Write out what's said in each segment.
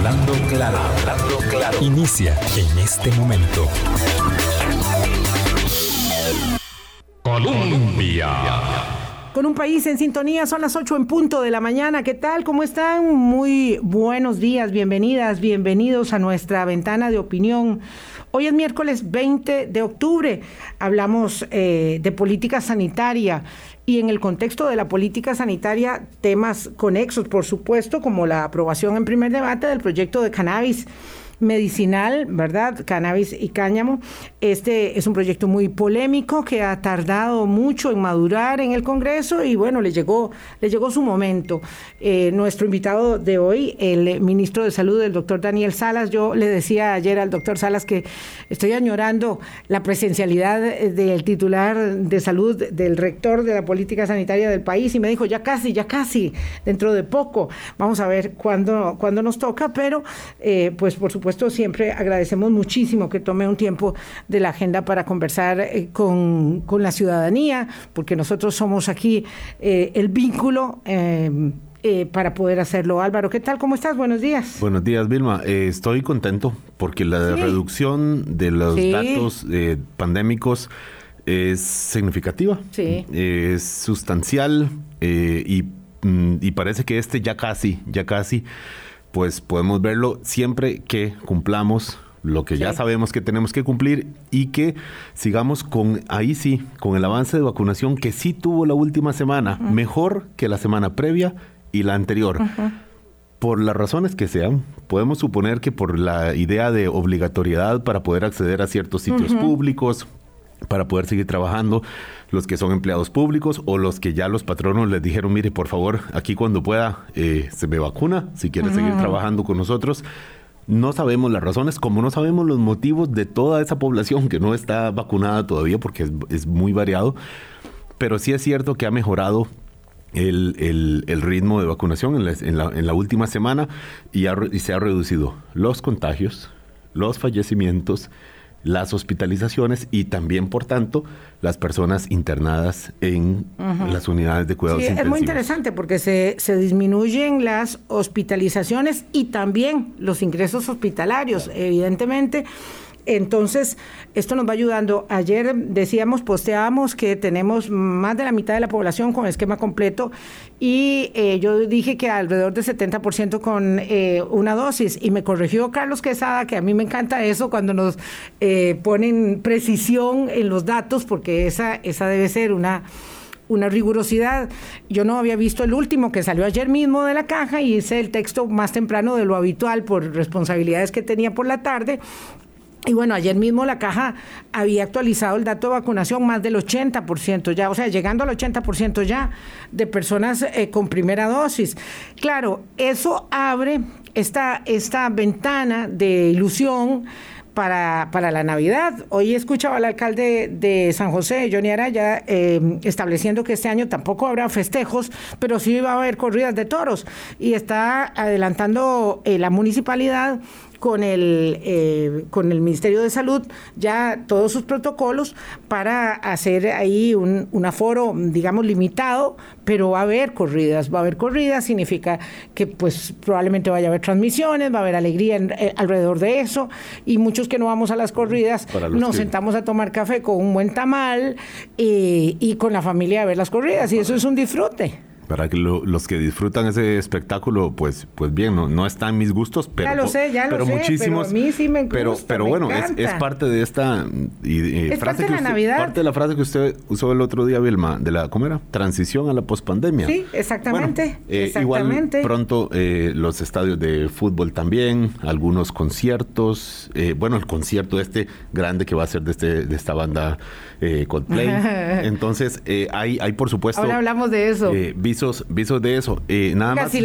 Hablando claro, hablando claro. Inicia en este momento. Colombia. Con un país en sintonía, son las 8 en punto de la mañana. ¿Qué tal? ¿Cómo están? Muy buenos días, bienvenidas, bienvenidos a nuestra ventana de opinión. Hoy es miércoles 20 de octubre. Hablamos eh, de política sanitaria y en el contexto de la política sanitaria, temas conexos, por supuesto, como la aprobación en primer debate del proyecto de cannabis medicinal, ¿verdad? Cannabis y cáñamo. Este es un proyecto muy polémico que ha tardado mucho en madurar en el Congreso y bueno, le llegó, le llegó su momento. Eh, nuestro invitado de hoy, el ministro de Salud, el doctor Daniel Salas, yo le decía ayer al doctor Salas que estoy añorando la presencialidad del titular de salud, del rector de la política sanitaria del país y me dijo, ya casi, ya casi, dentro de poco. Vamos a ver cuándo, cuándo nos toca, pero eh, pues por supuesto esto siempre agradecemos muchísimo que tome un tiempo de la agenda para conversar eh, con, la ciudadanía, porque nosotros somos aquí eh, el vínculo. Eh, para poder hacerlo. Álvaro, ¿qué tal? ¿Cómo estás? Buenos días. Buenos días, Vilma. estoy contento porque la reducción de los datos pandémicos es significativa, sí. es sustancial y, mm, y parece que este ya casi, ya casi pues podemos verlo siempre que cumplamos lo que ya sabemos que tenemos que cumplir y que sigamos con, ahí sí, con el avance de vacunación que sí tuvo la última semana, mejor que la semana previa y la anterior. Por las razones que sean, podemos suponer que por la idea de obligatoriedad para poder acceder a ciertos sitios públicos, para poder seguir trabajando, los que son empleados públicos o los que ya los patronos les dijeron, mire, por favor, aquí cuando pueda eh, se me vacuna, si quiere seguir trabajando con nosotros. No sabemos las razones, como no sabemos los motivos de toda esa población que no está vacunada todavía, porque es, muy variado, pero sí es cierto que ha mejorado el, ritmo de vacunación en la, última semana y, y se ha reducido los contagios, los fallecimientos, las hospitalizaciones y también, por tanto, las personas internadas en las unidades de cuidados sí, Es muy interesante porque se, se, disminuyen las hospitalizaciones y también los ingresos hospitalarios. Evidentemente, entonces, esto nos va ayudando. Ayer decíamos, posteábamos que tenemos más de la mitad de la población con esquema completo y eh, yo dije que alrededor del 70% con eh, una dosis y me corrigió Carlos Quesada, que a mí me encanta eso cuando nos eh, ponen precisión en los datos, porque esa, esa debe ser una una rigurosidad. Yo no había visto el último que salió ayer mismo de la caja y hice el texto más temprano de lo habitual por responsabilidades que tenía por la tarde y bueno, ayer mismo la caja había actualizado el dato de vacunación más del 80% ya, o sea, llegando al 80% ya de personas eh, con primera dosis. Claro, eso abre esta, esta ventana de ilusión para, para, la Navidad. Hoy escuchaba al alcalde de San José, Johnny Araya, eh, estableciendo que este año tampoco habrá festejos, pero sí va a haber corridas de toros. Y está adelantando eh, la municipalidad con el, eh, con el Ministerio de Salud ya todos sus protocolos para hacer ahí un, aforo, digamos, limitado, pero va a haber corridas, va a haber corridas, significa que pues probablemente vaya a haber transmisiones, va a haber alegría eh, alrededor de eso, y muchos que no vamos a las corridas nos sentamos a tomar café con un buen tamal y, y con la familia a ver las corridas, y eso es un disfrute para que los que disfrutan ese espectáculo, pues, pues bien, no, no están mis gustos, pero, ya lo sé, ya lo sé, muchísimos, pero a mí sí me gusta, pero, pero bueno, es, parte de esta es frase parte que de la Navidad. parte de la frase que usted usó el otro día, Vilma, de la ¿cómo era? Transición a la pospandemia. Sí, exactamente, eh, exactamente. Igual pronto eh, los estadios de fútbol también, algunos conciertos, eh, bueno, el concierto este grande que va a ser de este de esta banda Coldplay. Entonces, hay hay por supuesto Ahora hablamos de eso visos, de eso. Eh, nada más. Si,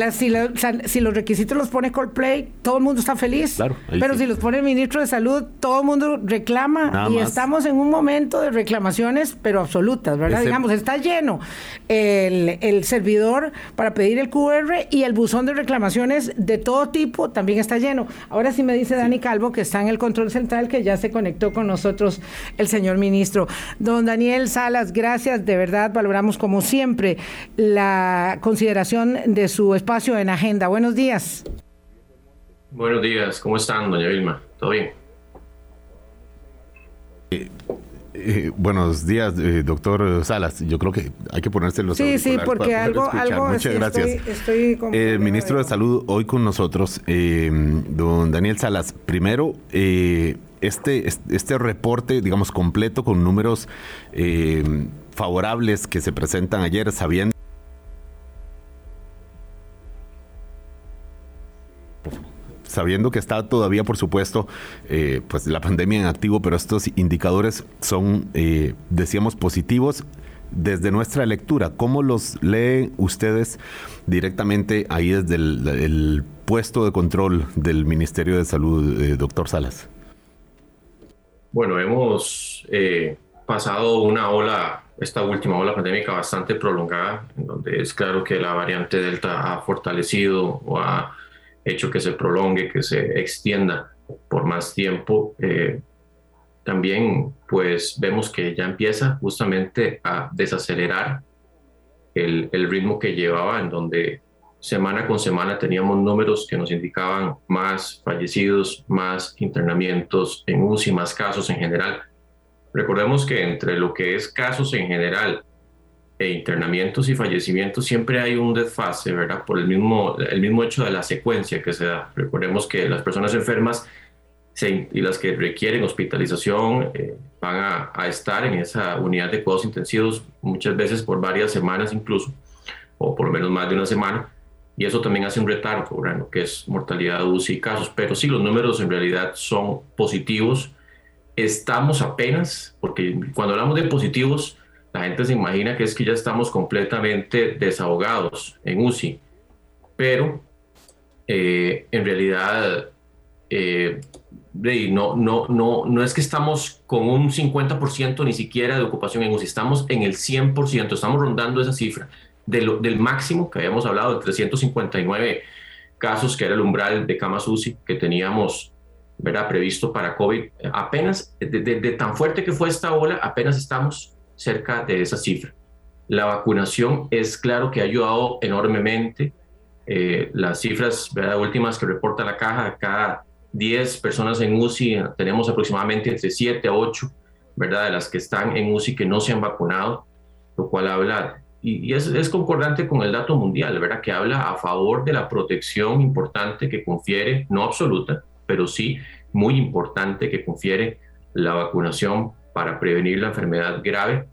si, los requisitos los pone Coldplay, todo el mundo está feliz. Claro, Pero si los pone el ministro de Salud, todo el mundo reclama. y estamos en un momento de reclamaciones, pero absolutas, ¿verdad? Digamos, está lleno el, el servidor para pedir el QR y el buzón de reclamaciones de todo tipo también está lleno. Ahora sí me dice Dani Calvo que está en el control central, que ya se conectó con nosotros el señor ministro. Don Daniel Salas, gracias, de verdad, valoramos como siempre la consideración de su espacio en agenda. Buenos días. Buenos días, ¿cómo están, doña Vilma? ¿Todo bien? Eh, eh, buenos días, eh, doctor Salas. Yo creo que hay que ponerse los Sí, sí, porque algo, algo Muchas gracias. Estoy, el ministro de Salud hoy con nosotros, don Daniel Salas. Primero, este, este reporte, digamos, completo con números favorables que se presentan ayer, sabiendo sabiendo que está todavía, por supuesto, eh, pues la pandemia en activo, pero estos indicadores son, eh, decíamos, positivos desde nuestra lectura. ¿Cómo los leen ustedes directamente ahí desde el, puesto de control del Ministerio de Salud, eh, doctor Salas? Bueno, hemos pasado una ola, esta última ola pandémica bastante prolongada, en donde es claro que la variante Delta ha fortalecido o ha hecho que se prolongue, que se extienda por más tiempo. Eh, también pues vemos que ya empieza justamente a desacelerar el, el, ritmo que llevaba, en donde semana con semana teníamos números que nos indicaban más fallecidos, más internamientos en UCI, más casos en general. Recordemos que entre lo que es casos en general e internamientos y fallecimientos siempre hay un desfase, ¿verdad? Por el mismo, el mismo hecho de la secuencia que se da. Recordemos que las personas enfermas y las que requieren hospitalización eh, van a, a, estar en esa unidad de cuidados intensivos muchas veces por varias semanas incluso, o por lo menos más de una semana, y eso también hace un retardo, ¿verdad? Lo que es mortalidad, UCI y casos. Pero sí, los números en realidad son positivos. Estamos apenas, porque cuando hablamos de positivos, la gente se imagina que es que ya estamos completamente desahogados en UCI, pero eh, en realidad eh, no, no, no, no es que estamos con un 50% ni siquiera de ocupación en UCI, estamos en el 100%, estamos rondando esa cifra del máximo que habíamos hablado, de 359 casos, que era el umbral de camas UCI que teníamos ¿verdad? previsto para COVID. Apenas, de tan fuerte que fue esta ola, apenas estamos cerca de esa cifra. La vacunación es claro que ha ayudado enormemente. Eh, las cifras últimas que reporta la caja, cada 10 personas en UCI tenemos aproximadamente entre 7 a 8, ¿verdad? De las que están en UCI que no se han vacunado, lo cual habla, y, es, es, concordante con el dato mundial, ¿verdad? Que habla a favor de la protección importante que confiere, no absoluta, pero sí muy importante que confiere la vacunación para prevenir la enfermedad grave.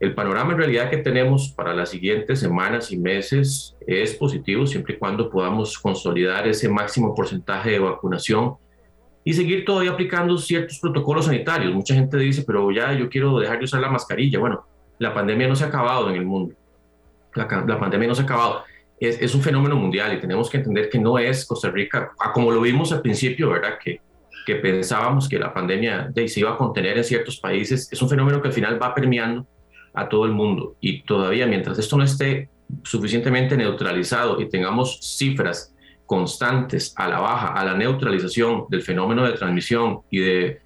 El panorama en realidad que tenemos para las siguientes semanas y meses es positivo siempre y cuando podamos consolidar ese máximo porcentaje de vacunación y seguir todavía aplicando ciertos protocolos sanitarios. Mucha gente dice, pero ya yo quiero dejar de usar la mascarilla. Bueno, la pandemia no se ha acabado en el mundo. La, la pandemia no se ha acabado. Es, es, un fenómeno mundial y tenemos que entender que no es Costa Rica, como lo vimos al principio, ¿verdad? Que que pensábamos que la pandemia se iba a contener en ciertos países, es un fenómeno que al final va permeando a todo el mundo. Y todavía mientras esto no esté suficientemente neutralizado y tengamos cifras constantes a la baja, a la neutralización del fenómeno de transmisión y de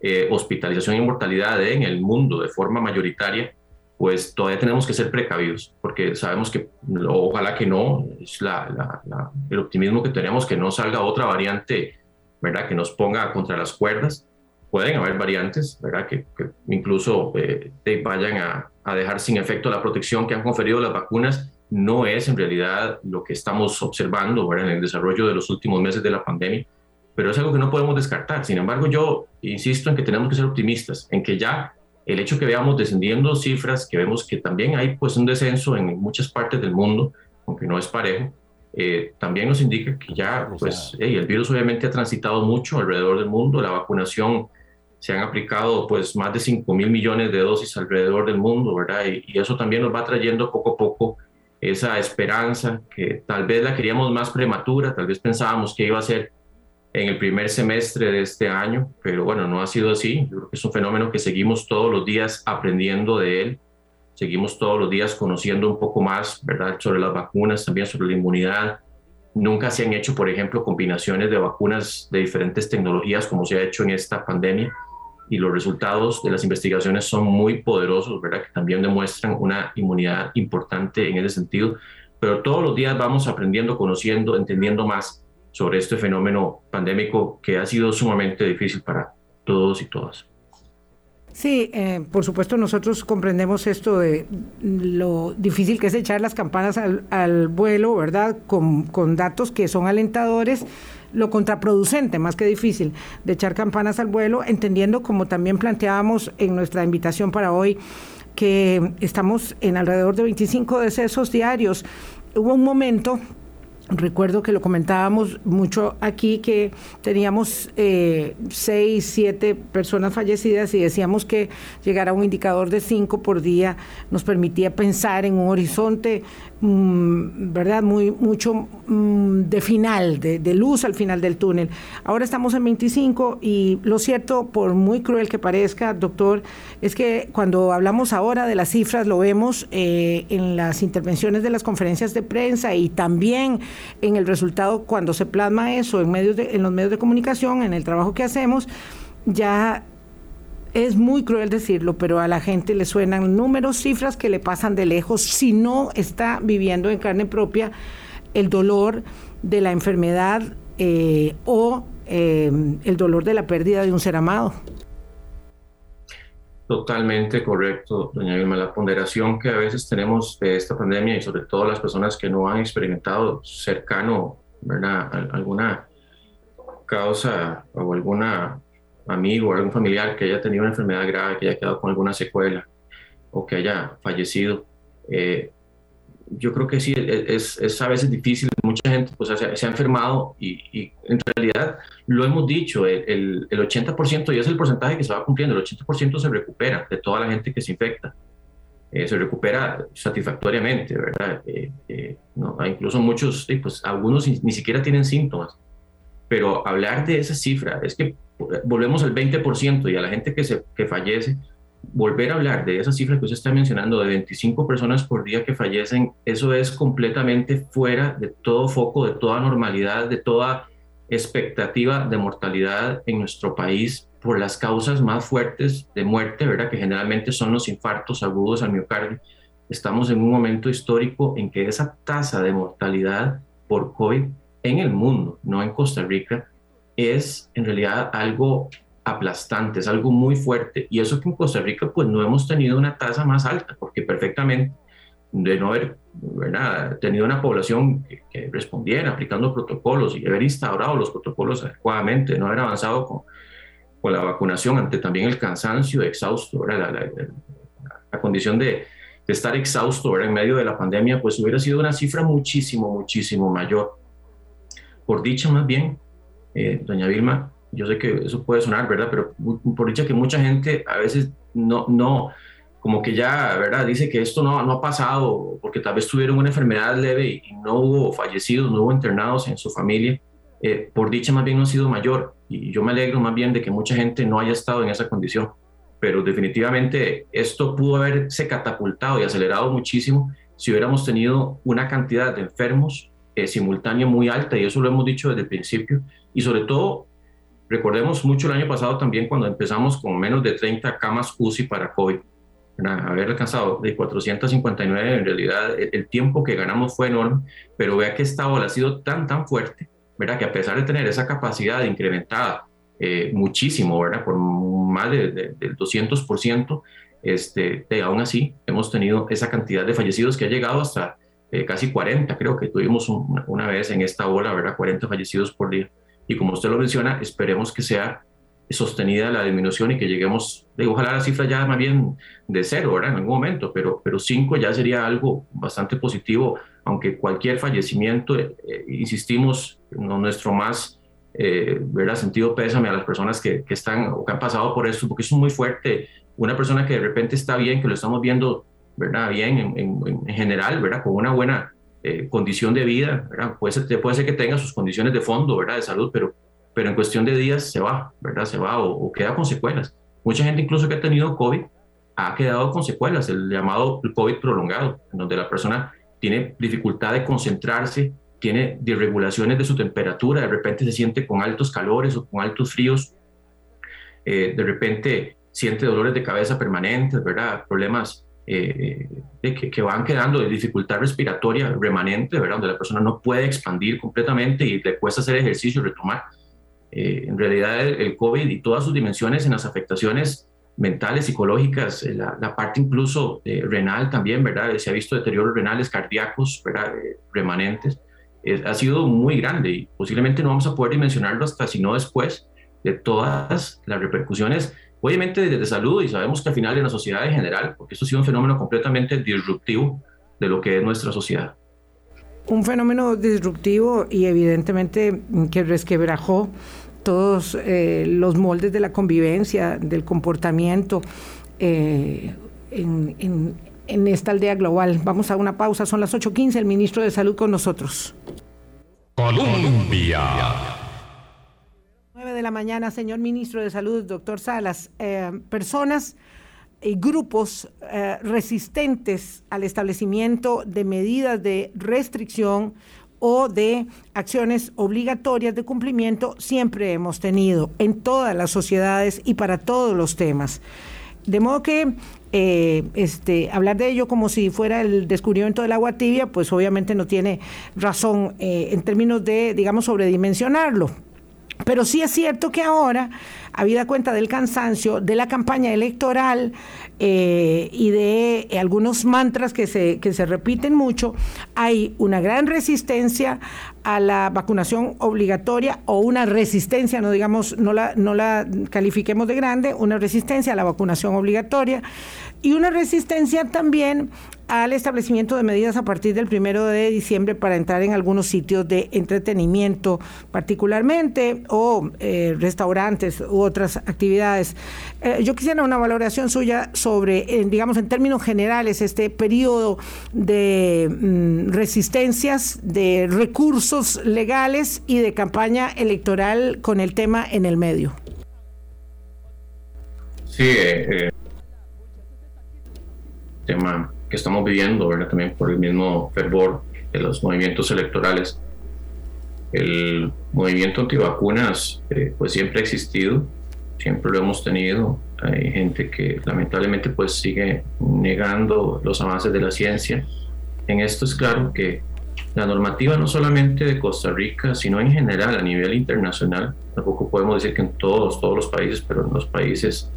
eh, hospitalización y mortalidad en el mundo de forma mayoritaria, pues todavía tenemos que ser precavidos, porque sabemos que ojalá que no, es la, el optimismo que tenemos, que no salga otra variante ¿verdad? Que nos ponga contra las cuerdas. Pueden haber variantes, ¿verdad? Que, incluso eh, vayan a, a, dejar sin efecto la protección que han conferido las vacunas. No es en realidad lo que estamos observando ¿verdad? en el desarrollo de los últimos meses de la pandemia, pero es algo que no podemos descartar. Sin embargo, yo insisto en que tenemos que ser optimistas, en que ya el hecho que veamos descendiendo cifras, que vemos que también hay pues un descenso en muchas partes del mundo, aunque no es parejo, eh, también nos indica que ya pues, el virus obviamente ha transitado mucho alrededor del mundo, la vacunación se han aplicado pues más de 5 mil millones de dosis alrededor del mundo, ¿verdad? Y, y, eso también nos va trayendo poco a poco esa esperanza que tal vez la queríamos más prematura, tal vez pensábamos que iba a ser en el primer semestre de este año, pero bueno, no ha sido así. Yo creo que es un fenómeno que seguimos todos los días aprendiendo de él seguimos todos los días conociendo un poco más, ¿verdad?, sobre las vacunas, también sobre la inmunidad. Nunca se han hecho, por ejemplo, combinaciones de vacunas de diferentes tecnologías como se ha hecho en esta pandemia y los resultados de las investigaciones son muy poderosos, ¿verdad?, que también demuestran una inmunidad importante en ese sentido. Pero todos los días vamos aprendiendo, conociendo, entendiendo más sobre este fenómeno pandémico que ha sido sumamente difícil para todos y todas. Sí, eh, por supuesto nosotros comprendemos esto de lo difícil que es echar las campanas al, vuelo, ¿verdad? Con, con, datos que son alentadores, lo contraproducente, más que difícil, de echar campanas al vuelo, entendiendo como también planteábamos en nuestra invitación para hoy, que estamos en alrededor de 25 decesos diarios. Hubo un momento Recuerdo que lo comentábamos mucho aquí, que teníamos eh, seis, siete personas fallecidas y decíamos que llegar a un indicador de cinco por día nos permitía pensar en un horizonte ¿verdad? Muy, mucho mm, de final, de, luz al final del túnel. Ahora estamos en 25 y lo cierto, por muy cruel que parezca, doctor, es que cuando hablamos ahora de las cifras, lo vemos eh, en las intervenciones de las conferencias de prensa y también en el resultado cuando se plasma eso en, medios en los medios de comunicación, en el trabajo que hacemos, ya es muy cruel decirlo, pero a la gente le suenan números, cifras que le pasan de lejos si no está viviendo en carne propia el dolor de la enfermedad eh, o eh, el dolor de la pérdida de un ser amado. Totalmente correcto, doña Vilma. La ponderación que a veces tenemos de esta pandemia y sobre todo las personas que no han experimentado cercano alguna causa o alguna amigo o algún familiar que haya tenido una enfermedad grave, que haya quedado con alguna secuela o que haya fallecido. Eh, yo creo que sí, e, es, a veces difícil. Mucha gente pues, se, ha enfermado y, en realidad lo hemos dicho, el, el, 80% y es el porcentaje que se va cumpliendo, el 80% se recupera de toda la gente que se infecta. Eh, se recupera satisfactoriamente, ¿verdad? Eh, no, incluso muchos, pues algunos ni siquiera tienen síntomas. Pero hablar de esa cifra, es que volvemos al 20% y a la gente que, se, que fallece, volver a hablar de esa cifra que usted está mencionando, de 25 personas por día que fallecen, eso es completamente fuera de todo foco, de toda normalidad, de toda expectativa de mortalidad en nuestro país por las causas más fuertes de muerte, ¿verdad? Que generalmente son los infartos agudos al miocardio. Estamos en un momento histórico en que esa tasa de mortalidad por COVID en el mundo, no en Costa Rica, es en realidad algo aplastante, es algo muy fuerte. Y eso que en Costa Rica pues no hemos tenido una tasa más alta, porque perfectamente de no haber tenido una población que, respondiera aplicando protocolos y haber instaurado los protocolos adecuadamente, no haber avanzado con, con la vacunación ante también el cansancio exhausto, la, la, condición de, de, estar exhausto en medio de la pandemia, pues hubiera sido una cifra muchísimo, muchísimo mayor. Por dicha, más bien, eh, doña Vilma, yo sé que eso puede sonar, ¿verdad? Pero por dicha que mucha gente a veces no, no, como que ya, ¿verdad? Dice que esto no, no ha pasado porque tal vez tuvieron una enfermedad leve y no hubo fallecidos, no hubo internados en su familia. Eh, por dicha más bien no ha sido mayor y yo me alegro más bien de que mucha gente no haya estado en esa condición, pero definitivamente esto pudo haberse catapultado y acelerado muchísimo si hubiéramos tenido una cantidad de enfermos eh, simultánea muy alta, y eso lo hemos dicho desde el principio, y sobre todo, recordemos mucho el año pasado también cuando empezamos con menos de 30 camas UCI para COVID, haber alcanzado de 459, en realidad el, tiempo que ganamos fue enorme, pero vea que esta ola ha sido tan, tan fuerte, ¿verdad? que a pesar de tener esa capacidad incrementada eh, muchísimo, ¿verdad? por más de, del 200%, este, aún así hemos tenido esa cantidad de fallecidos que ha llegado hasta eh, casi 40, creo que tuvimos una, vez en esta ola, ¿verdad? 40 fallecidos por día. Y como usted lo menciona, esperemos que sea sostenida la disminución y que lleguemos, ojalá la cifra ya más bien de cero, ¿verdad? En algún momento, pero, pero cinco ya sería algo bastante positivo, aunque cualquier fallecimiento, eh, eh, insistimos, no, nuestro más, ¿verdad? Sentido pésame a las personas que, que, están o que han pasado por esto, porque es muy fuerte. Una persona que de repente está bien, que lo estamos viendo ¿verdad? Bien en, general, ¿verdad? Con una buena eh, condición de vida, ¿verdad? Puede ser, puede ser que tenga sus condiciones de fondo, ¿verdad? De salud, pero, pero en cuestión de días se va, ¿verdad? Se va o, queda con secuelas. Mucha gente incluso que ha tenido COVID ha quedado con secuelas, el llamado COVID prolongado, en donde la persona tiene dificultad de concentrarse, tiene disregulaciones de su temperatura, de repente se siente con altos calores o con altos fríos, eh, de repente siente dolores de cabeza permanentes, ¿verdad? Problemas eh, que, que, van quedando de dificultad respiratoria remanente, ¿verdad? donde la persona no puede expandir completamente y le cuesta hacer ejercicio retomar. Eh, en realidad el, COVID y todas sus dimensiones en las afectaciones mentales, psicológicas, eh, la, parte incluso renal también, ¿verdad? Se ha visto deterioros renales, cardíacos, ¿verdad? remanentes. ha sido muy grande y posiblemente no vamos a poder dimensionarlo hasta sino después de todas las repercusiones obviamente de salud y sabemos que al final en la sociedad en general, porque esto ha sido un fenómeno completamente disruptivo de lo que es nuestra sociedad. Un fenómeno disruptivo y evidentemente que resquebrajó todos eh, los moldes de la convivencia, del comportamiento eh, en, en esta aldea global. Vamos a una pausa, son las 8.15, el ministro de Salud con nosotros. Colombia de la mañana, señor ministro de Salud, doctor Salas, eh, personas y grupos eh, resistentes al establecimiento de medidas de restricción o de acciones obligatorias de cumplimiento siempre hemos tenido en todas las sociedades y para todos los temas. De modo que eh, este, hablar de ello como si fuera el descubrimiento del agua tibia, pues obviamente no tiene razón en términos de, digamos, sobredimensionarlo. Pero sí es cierto que ahora, habida cuenta del cansancio, de la campaña electoral eh, y de eh, algunos mantras que se, que se repiten mucho, hay una gran resistencia a la vacunación obligatoria o una resistencia, no digamos, no la, no la califiquemos de grande, una resistencia a la vacunación obligatoria y una resistencia también al establecimiento de medidas a partir del primero de diciembre para entrar en algunos sitios de entretenimiento particularmente o eh, restaurantes u otras actividades. Eh, yo quisiera una valoración suya sobre, digamos, en términos generales, este periodo de mm, resistencias, de recursos legales y de campaña electoral con el tema en el medio. Sí, eh, tema que estamos viviendo, ¿verdad? También por el mismo fervor de los movimientos electorales. El movimiento antivacunas, eh, pues siempre ha existido, siempre lo hemos tenido. Hay gente que lamentablemente pues sigue negando los avances de la ciencia. En esto es claro que la normativa no solamente de Costa Rica, sino en general a nivel internacional, tampoco podemos decir que en todos, todos los países, pero en los países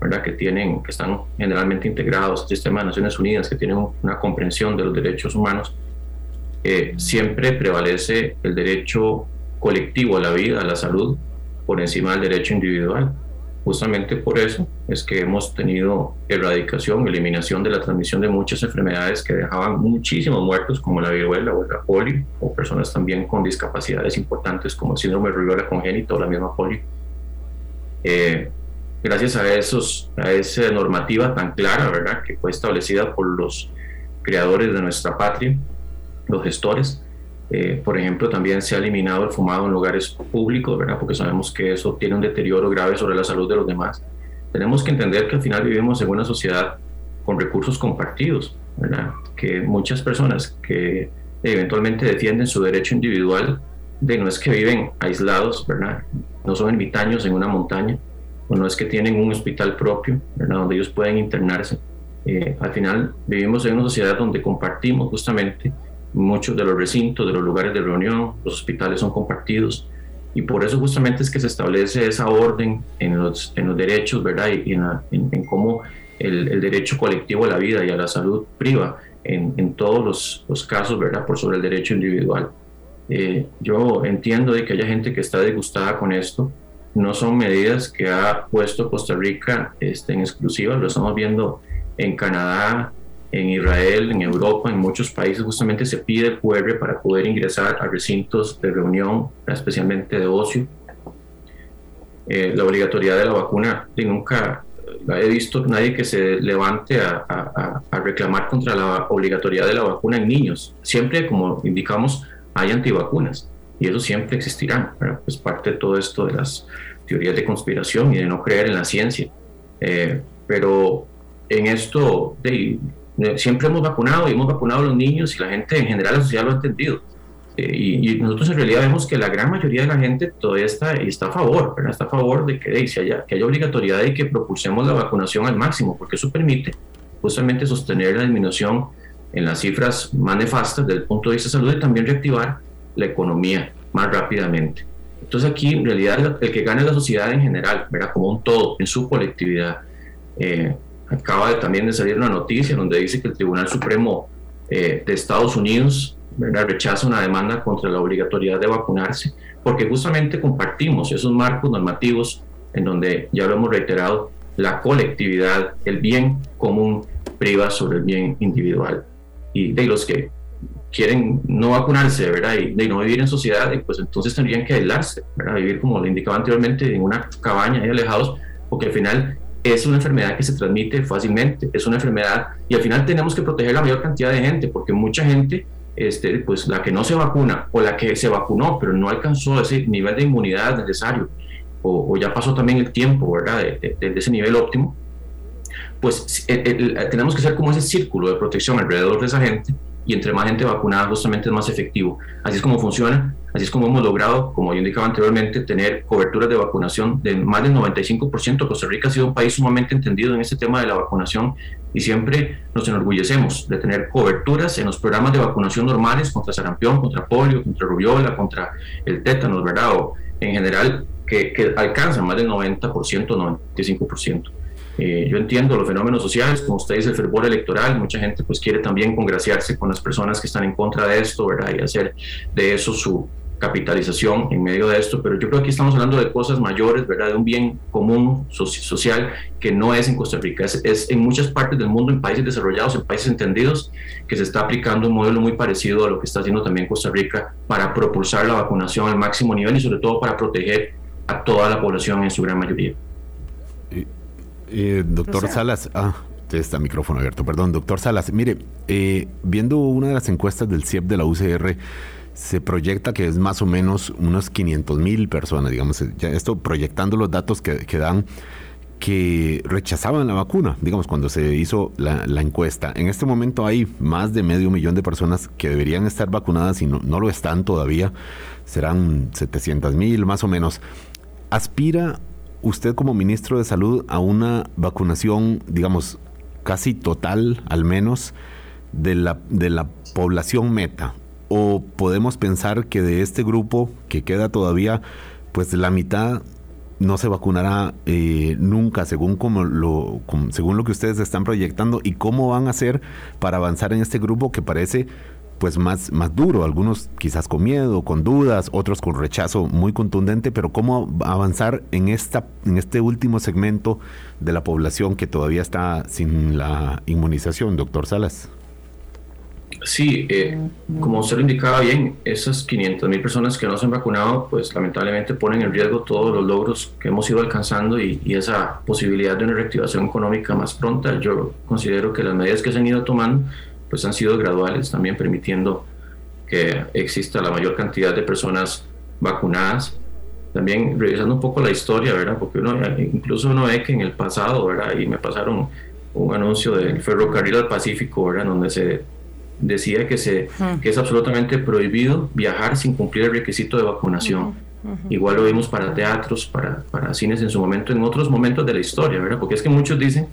¿verdad? que tienen, que están generalmente integrados al sistema de Naciones Unidas, que tienen una comprensión de los derechos humanos, eh, siempre prevalece el derecho colectivo a la vida, a la salud, por encima del derecho individual. Justamente por eso es que hemos tenido erradicación, eliminación de la transmisión de muchas enfermedades que dejaban muchísimos muertos, como la viruela o la polio, o personas también con discapacidades importantes como el síndrome de rubiola congénito o la misma polio. Eh, gracias a, esos, a esa normativa tan clara, ¿verdad?, que fue establecida por los creadores de nuestra patria, los gestores. Eh, por ejemplo, también se ha eliminado el fumado en lugares públicos, ¿verdad? Porque sabemos que eso tiene un deterioro grave sobre la salud de los demás. Tenemos que entender que al final vivimos en una sociedad con recursos compartidos, ¿verdad? Que muchas personas que eventualmente defienden su derecho individual, de no es que viven aislados, ¿verdad? No son ermitaños en una montaña, no es que tienen un hospital propio, donde ellos pueden internarse. Eh, al final vivimos en una sociedad donde compartimos justamente muchos de los recintos, de los lugares de reunión, los hospitales son compartidos y por eso justamente es que se establece esa orden en los, derechos, ¿verdad? Y en, cómo el, derecho colectivo a la vida y a la salud priva en, todos los, los, casos, ¿verdad? Por sobre el derecho individual. Eh, yo entiendo de que haya gente que está disgustada con esto, no son medidas que ha puesto Costa Rica este, en exclusiva, lo estamos viendo en Canadá, en Israel, en Europa, en muchos países justamente se pide QR para poder ingresar a recintos de reunión, especialmente de ocio. Eh, la obligatoriedad de la vacuna, y nunca he visto nadie que se levante a, reclamar contra la obligatoriedad de la vacuna en niños. Siempre, como indicamos, hay antivacunas y eso siempre existirá. Pues parte de todo esto de las teorías de conspiración y de no creer en la ciencia. Eh, pero en esto de, siempre hemos vacunado y hemos vacunado a los niños y la gente en general, la sociedad lo ha entendido. Eh, y, nosotros en realidad vemos que la gran mayoría de la gente todavía está, está a favor, ¿verdad? está a favor de que, haya, que haya obligatoriedad y que propulsemos la vacunación al máximo, porque eso permite justamente sostener la disminución en las cifras más nefastas desde el punto de vista de salud y también reactivar la economía más rápidamente. Entonces aquí en realidad el que gana es la sociedad en general, ¿verdad? como un todo, en su colectividad. Eh, acaba de, también de salir una noticia donde dice que el Tribunal Supremo eh, de Estados Unidos rechaza una demanda contra la obligatoriedad de vacunarse, porque justamente compartimos esos marcos normativos en donde, ya lo hemos reiterado, la colectividad, el bien común priva sobre el bien individual. Y de los que quieren no vacunarse, ¿verdad? Y de no vivir en sociedad, pues entonces tendrían que aislarse, ¿verdad? Vivir como lo indicaba anteriormente en una cabaña ahí alejados, porque al final es una enfermedad que se transmite fácilmente, es una enfermedad y al final tenemos que proteger la mayor cantidad de gente, porque mucha gente, este, pues la que no se vacuna o la que se vacunó pero no alcanzó ese nivel de inmunidad necesario o, ya pasó también el tiempo, ¿verdad? De, de ese nivel óptimo, pues tenemos que hacer como ese círculo de protección alrededor de esa gente y entre más gente vacunada justamente es más efectivo. Así es como funciona, así es como hemos logrado, como yo indicaba anteriormente, tener coberturas de vacunación de más del 95%. Costa Rica ha sido un país sumamente entendido en este tema de la vacunación y siempre nos enorgullecemos de tener coberturas en los programas de vacunación normales contra sarampión, contra polio, contra rubiola, contra el tétanos, ¿verdad? O en general que, que alcanzan más del 90%, 95%. Eh, yo entiendo los fenómenos sociales, como usted dice, el fervor electoral, mucha gente pues quiere también congraciarse con las personas que están en contra de esto, ¿verdad? Y hacer de eso su capitalización en medio de esto, pero yo creo que aquí estamos hablando de cosas mayores, ¿verdad? De un bien común social que no es en Costa Rica, es, es, en muchas partes del mundo, en países desarrollados, en países entendidos, que se está aplicando un modelo muy parecido a lo que está haciendo también Costa Rica para propulsar la vacunación al máximo nivel y sobre todo para proteger a toda la población en su gran mayoría. Eh, doctor Salas, ah, está micrófono abierto, perdón, doctor Salas, mire, eh, viendo una de las encuestas del CIEP de la UCR, se proyecta que es más o menos unos 500 mil personas, digamos, ya esto proyectando los datos que, dan que rechazaban la vacuna, digamos, cuando se hizo la, encuesta. En este momento hay más de medio millón de personas que deberían estar vacunadas y no, no lo están todavía. Serán 700 mil más o menos. ¿Aspira usted como ministro de Salud a una vacunación, digamos, casi total, al menos, de la, de la población meta? ¿O podemos pensar que de este grupo que queda todavía, pues la mitad no se vacunará eh, nunca según como lo según lo que ustedes están proyectando y cómo van a hacer para avanzar en este grupo que parece pues más, más duro, algunos quizás con miedo, con dudas, otros con rechazo muy contundente, pero cómo avanzar en, esta, en este último segmento de la población que todavía está sin la inmunización, doctor Salas. Sí, eh, como usted lo indicaba bien, esas 500 mil personas que no se han vacunado, pues lamentablemente ponen en riesgo todos los logros que hemos ido alcanzando y, esa posibilidad de una reactivación económica más pronta. Yo considero que las medidas que se han ido tomando pues han sido graduales, también permitiendo que exista la mayor cantidad de personas vacunadas. También revisando un poco la historia, ¿verdad? Porque uno, incluso uno ve que en el pasado, ¿verdad? Y me pasaron un anuncio del ferrocarril al Pacífico, ¿verdad? Donde se decía que, se, que es absolutamente prohibido viajar sin cumplir el requisito de vacunación. Igual lo vimos para teatros, para, para cines en su momento, en otros momentos de la historia, ¿verdad? Porque es que muchos dicen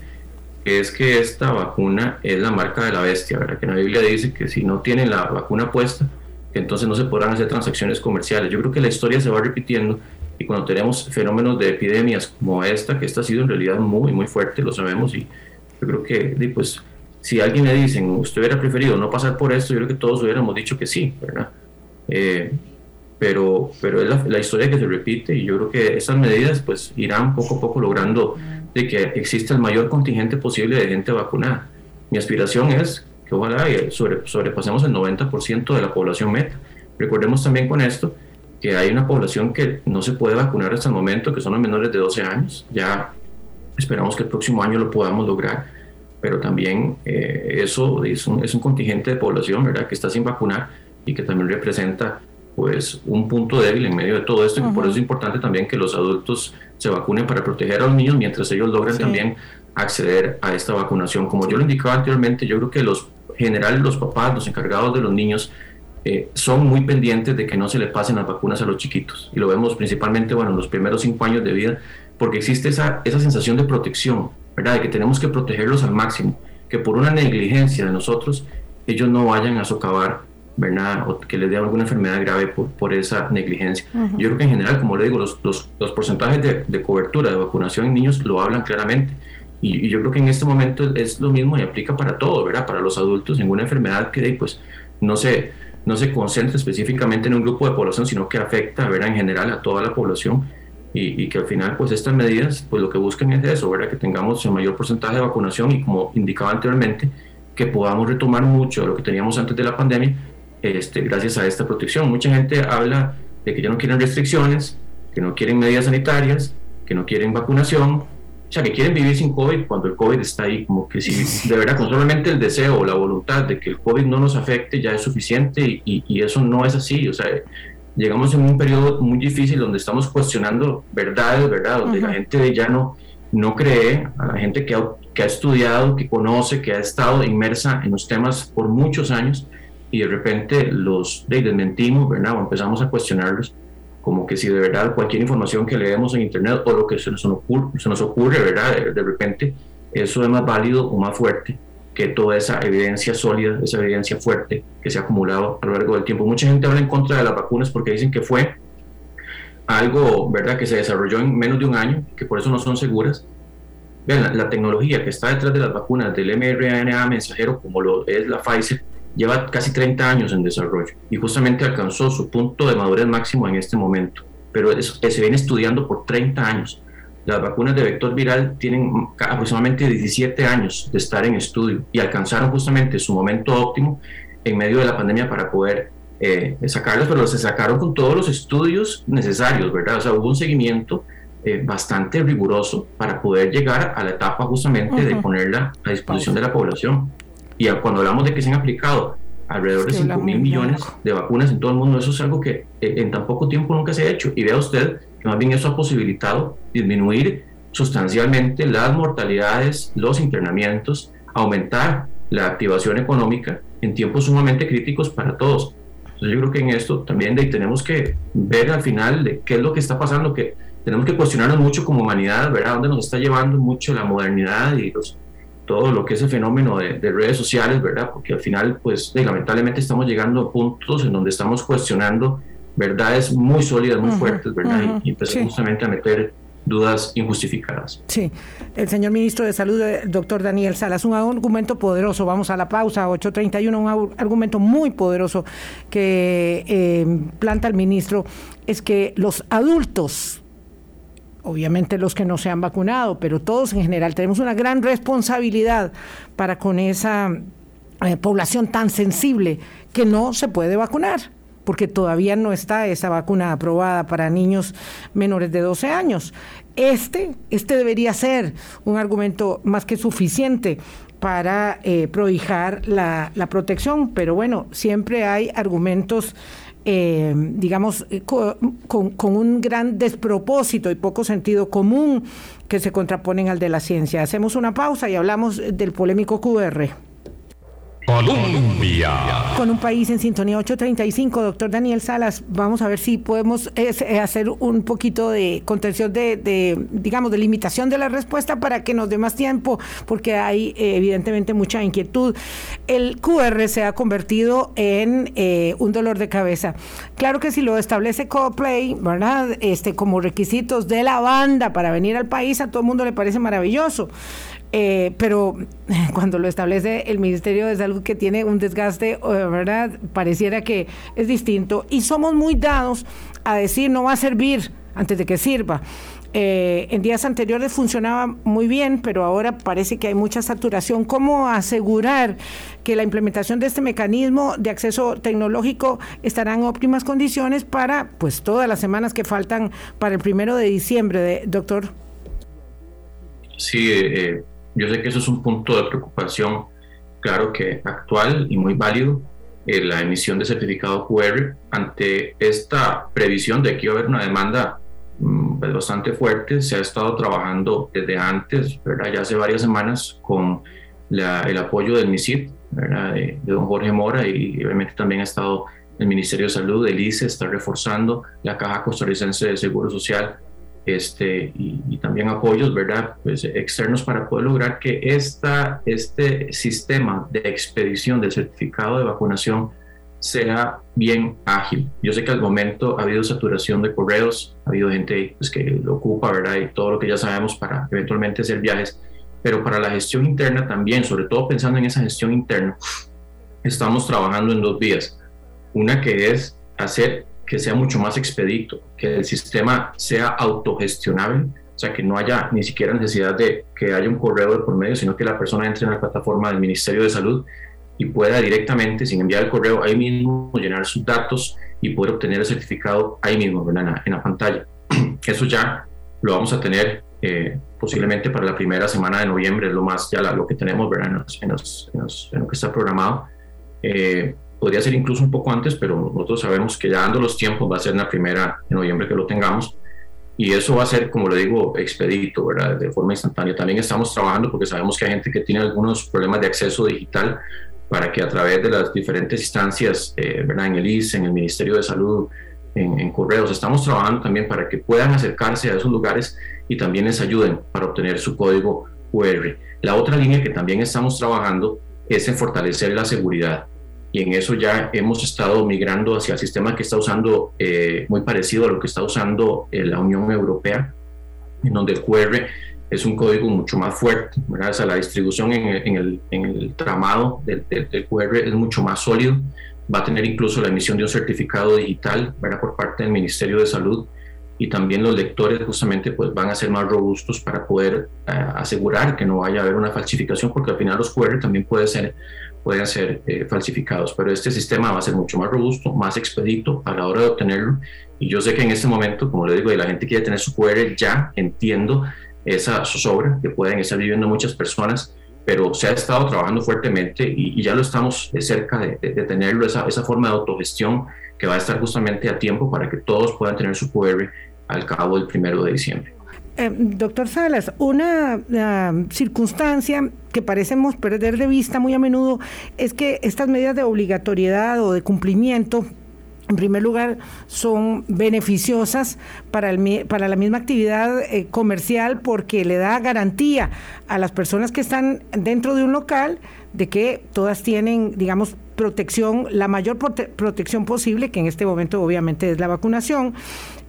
es que esta vacuna es la marca de la bestia, ¿verdad? Que en la Biblia dice que si no tienen la vacuna puesta, que entonces no se podrán hacer transacciones comerciales. Yo creo que la historia se va repitiendo y cuando tenemos fenómenos de epidemias como esta, que esta ha sido en realidad muy, muy fuerte, lo sabemos, y yo creo que, pues, si alguien le dicen, usted hubiera preferido no pasar por esto, yo creo que todos hubiéramos dicho que sí, ¿verdad? Eh, pero, pero es la, la, historia que se repite y yo creo que esas medidas pues irán poco a poco logrando de que exista el mayor contingente posible de gente vacunada. Mi aspiración es que ojalá sobre, sobrepasemos el 90% de la población meta. Recordemos también con esto que hay una población que no se puede vacunar hasta el momento, que son los menores de 12 años. Ya esperamos que el próximo año lo podamos lograr, pero también eh, eso es un, es un contingente de población ¿verdad? que está sin vacunar y que también representa pues un punto débil en medio de todo esto y por eso es importante también que los adultos se vacunen para proteger a los niños mientras ellos logran también acceder a esta vacunación. Como yo lo indicaba anteriormente, yo creo que los generales, los papás, los encargados de los niños, eh, son muy pendientes de que no se le pasen las vacunas a los chiquitos. Y lo vemos principalmente, bueno, en los primeros cinco años de vida, porque existe esa, esa sensación de protección, ¿verdad? De que tenemos que protegerlos al máximo. que por una negligencia de nosotros, ellos no vayan a socavar, ¿verdad? O que les dé alguna enfermedad grave por, por esa negligencia. Yo creo que en general, como le digo, los, los, los porcentajes de, de, cobertura de vacunación en niños lo hablan claramente. Y, yo creo que en este momento es lo mismo y aplica para todo, ¿verdad? Para los adultos, ninguna enfermedad que pues no se, no se concentra específicamente en un grupo de población, sino que afecta, ¿verdad? En general a toda la población. Y, y, que al final pues estas medidas pues lo que buscan es eso, ¿verdad? Que tengamos el mayor porcentaje de vacunación y como indicaba anteriormente, que podamos retomar mucho de lo que teníamos antes de la pandemia este, gracias a esta protección. Mucha gente habla de que ya no quieren restricciones, que no quieren medidas sanitarias, que no quieren vacunación, o sea, que quieren vivir sin COVID cuando el COVID está ahí, como que si de verdad con solamente el deseo o la voluntad de que el COVID no nos afecte ya es suficiente y, y, eso no es así, o sea, llegamos en un periodo muy difícil donde estamos cuestionando verdades, ¿verdad? Donde la gente ya no, no cree, a la gente que ha, que ha estudiado, que conoce, que ha estado inmersa en los temas por muchos años y de repente los de, desmentimos, ¿verdad? O empezamos a cuestionarlos como que si de verdad cualquier información que leemos en internet o lo que se nos ocurre, ¿verdad? De, repente, eso es más válido o más fuerte que toda esa evidencia sólida, esa evidencia fuerte que se ha acumulado a lo largo del tiempo. Mucha gente habla en contra de las vacunas porque dicen que fue algo, ¿verdad?, que se desarrolló en menos de un año, que por eso no son seguras. Vean, la tecnología que está detrás de las vacunas del mRNA mensajero, como lo es la Pfizer, lleva casi 30 años en desarrollo y justamente alcanzó su punto de madurez máximo en este momento, pero es, se viene estudiando por 30 años. Las vacunas de vector viral tienen aproximadamente 17 años de estar en estudio y alcanzaron justamente su momento óptimo en medio de la pandemia para poder eh, sacarlas, pero se sacaron con todos los estudios necesarios, ¿verdad? O sea, hubo un seguimiento eh, bastante riguroso para poder llegar a la etapa justamente de ponerla a disposición de la población. Y cuando hablamos de que se han aplicado alrededor de 5 mil millones de vacunas en todo el mundo, eso es algo que eh, en tan poco tiempo nunca se ha hecho. Y vea usted que más bien eso ha posibilitado disminuir sustancialmente las mortalidades, los internamientos, aumentar la activación económica en tiempos sumamente críticos para todos. Entonces yo creo que en esto también tenemos que ver al final de qué es lo que está pasando, que tenemos que cuestionarnos mucho como humanidad, ¿verdad? ¿Dónde nos está llevando mucho la modernidad y los todo lo que es el fenómeno de, redes sociales, ¿verdad? Porque al final, pues lamentablemente estamos llegando a puntos en donde estamos cuestionando verdades muy sólidas, muy fuertes, ¿verdad? y, empezamos justamente a meter dudas injustificadas. Sí, el señor ministro de Salud, el doctor Daniel Salas, un argumento poderoso, vamos a la pausa, 8.31, un argumento muy poderoso que eh, planta el ministro, es que los adultos obviamente los que no se han vacunado, pero todos en general tenemos una gran responsabilidad para con esa eh, población tan sensible que no se puede vacunar, porque todavía no está esa vacuna aprobada para niños menores de 12 años. Este, este debería ser un argumento más que suficiente para eh, prohijar la, la protección, pero bueno, siempre hay argumentos eh, digamos, eh, con, con, un gran despropósito y poco sentido común que se contraponen al de la ciencia. Hacemos una pausa y hablamos del polémico QR. Colombia. Con un país en sintonía 835, doctor Daniel Salas, vamos a ver si podemos eh, hacer un poquito de contención de, digamos, de limitación de la respuesta para que nos dé más tiempo, porque hay eh, evidentemente mucha inquietud. El QR se ha convertido en eh, un dolor de cabeza. Claro que si lo establece Coplay, ¿verdad? Este, como requisitos de la banda para venir al país, a todo el mundo le parece maravilloso. Eh, pero cuando lo establece el Ministerio de Salud que tiene un desgaste, eh, ¿verdad? Pareciera que es distinto. Y somos muy dados a decir no va a servir antes de que sirva. Eh, en días anteriores funcionaba muy bien, pero ahora parece que hay mucha saturación. ¿Cómo asegurar que la implementación de este mecanismo de acceso tecnológico estará en óptimas condiciones para pues todas las semanas que faltan para el primero de diciembre, doctor? Sí, eh, yo sé que eso es un punto de preocupación, claro que actual y muy válido, eh, la emisión de certificado QR ante esta previsión de que iba a haber una demanda mm, pues, bastante fuerte. Se ha estado trabajando desde antes, ¿verdad? ya hace varias semanas, con el apoyo del MISIP, ¿verdad? De, don Jorge Mora y obviamente también ha estado el Ministerio de Salud, el ICE, está reforzando la Caja Costarricense de Seguro Social este, y, también apoyos ¿verdad? Pues, externos para poder lograr que esta, este sistema de expedición del certificado de vacunación sea bien ágil. Yo sé que al momento ha habido saturación de correos, ha habido gente pues, que lo ocupa, ¿verdad? Y todo lo que ya sabemos para eventualmente hacer viajes, pero para la gestión interna también, sobre todo pensando en esa gestión interna, estamos trabajando en dos vías. Una que es hacer que sea mucho más expedito, que el sistema sea autogestionable, o sea, que no haya ni siquiera necesidad de que haya un correo de por medio, sino que la persona entre en la plataforma del Ministerio de Salud y pueda directamente, sin enviar el correo, ahí mismo llenar sus datos y poder obtener el certificado ahí mismo, En, la, pantalla. Eso ya lo vamos a tener eh, posiblemente para la primera semana de noviembre, es lo más ya lo que tenemos, ¿verdad? En, lo que está programado. Eh, podría ser incluso un poco antes, pero nosotros sabemos que ya dando los tiempos va a ser en la primera de noviembre que lo tengamos. Y eso va a ser, como le digo, expedito, ¿verdad? De forma instantánea. También estamos trabajando porque sabemos que hay gente que tiene algunos problemas de acceso digital para que a través de las diferentes instancias, eh, ¿verdad? en el ICE, en el Ministerio de Salud, en, correos, estamos trabajando también para que puedan acercarse a esos lugares y también les ayuden para obtener su código QR. La otra línea que también estamos trabajando es en fortalecer la seguridad. Y en eso ya hemos estado migrando hacia el sistema que está usando, eh, muy parecido a lo que está usando eh, la Unión Europea, en donde el QR es un código mucho más fuerte, ¿verdad? O sea, la distribución en el, en el, en el tramado del, del, QR es mucho más sólido, va a tener incluso la emisión de un certificado digital ¿verdad? por parte del Ministerio de Salud y también los lectores justamente pues van a ser más robustos para poder eh, asegurar que no vaya a haber una falsificación porque al final los QR también pueden ser, pueden ser eh, falsificados, pero este sistema va a ser mucho más robusto, más expedito a la hora de obtenerlo y yo sé que en este momento, como le digo, y la gente quiere tener su QR ya, entiendo esa zozobra que pueden estar viviendo muchas personas, pero se ha estado trabajando fuertemente y, ya lo estamos cerca de, tenerlo, esa, esa, forma de autogestión que va a estar justamente a tiempo para que todos puedan tener su QR al cabo del primero de diciembre. Eh, doctor Salas, una circunstancia que parecemos perder de vista muy a menudo es que estas medidas de obligatoriedad o de cumplimiento en primer lugar, son beneficiosas para la misma actividad eh, comercial porque le da garantía a las personas que están dentro de un local de que todas tienen, digamos, protección, la mayor protección posible, que en este momento obviamente es la vacunación.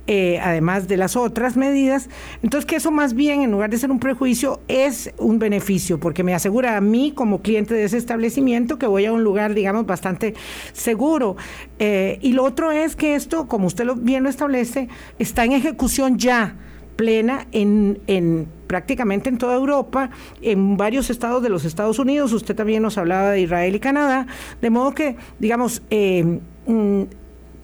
Eh, además de las otras medidas. Entonces, que eso más bien, en lugar de ser un prejuicio, es un beneficio, porque me asegura a mí, como cliente de ese establecimiento, que voy a un lugar, digamos, bastante seguro. Eh, y lo otro es que esto, como usted bien lo establece, está en ejecución ya plena en, en, prácticamente en toda Europa, en varios estados de los Estados Unidos. Usted también nos hablaba de Israel y Canadá, de modo que, digamos, eh, mm,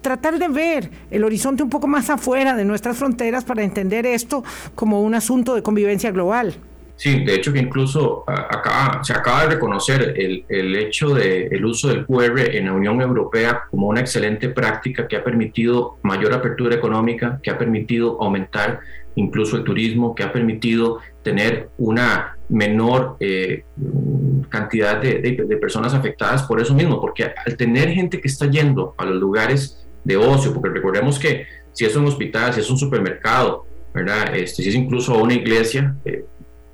tratar de ver el horizonte un poco más afuera de nuestras fronteras para entender esto como un asunto de convivencia global. Sí, de hecho que incluso acá se acaba de reconocer el, el hecho del el uso del QR en la Unión Europea como una excelente práctica que ha permitido mayor apertura económica, que ha permitido aumentar incluso el turismo, que ha permitido tener una menor eh, cantidad de, de, personas afectadas por eso mismo, porque al tener gente que está yendo a los lugares de ocio, porque recordemos que si es un hospital, si es un supermercado, ¿verdad? Este, si es incluso una iglesia, eh,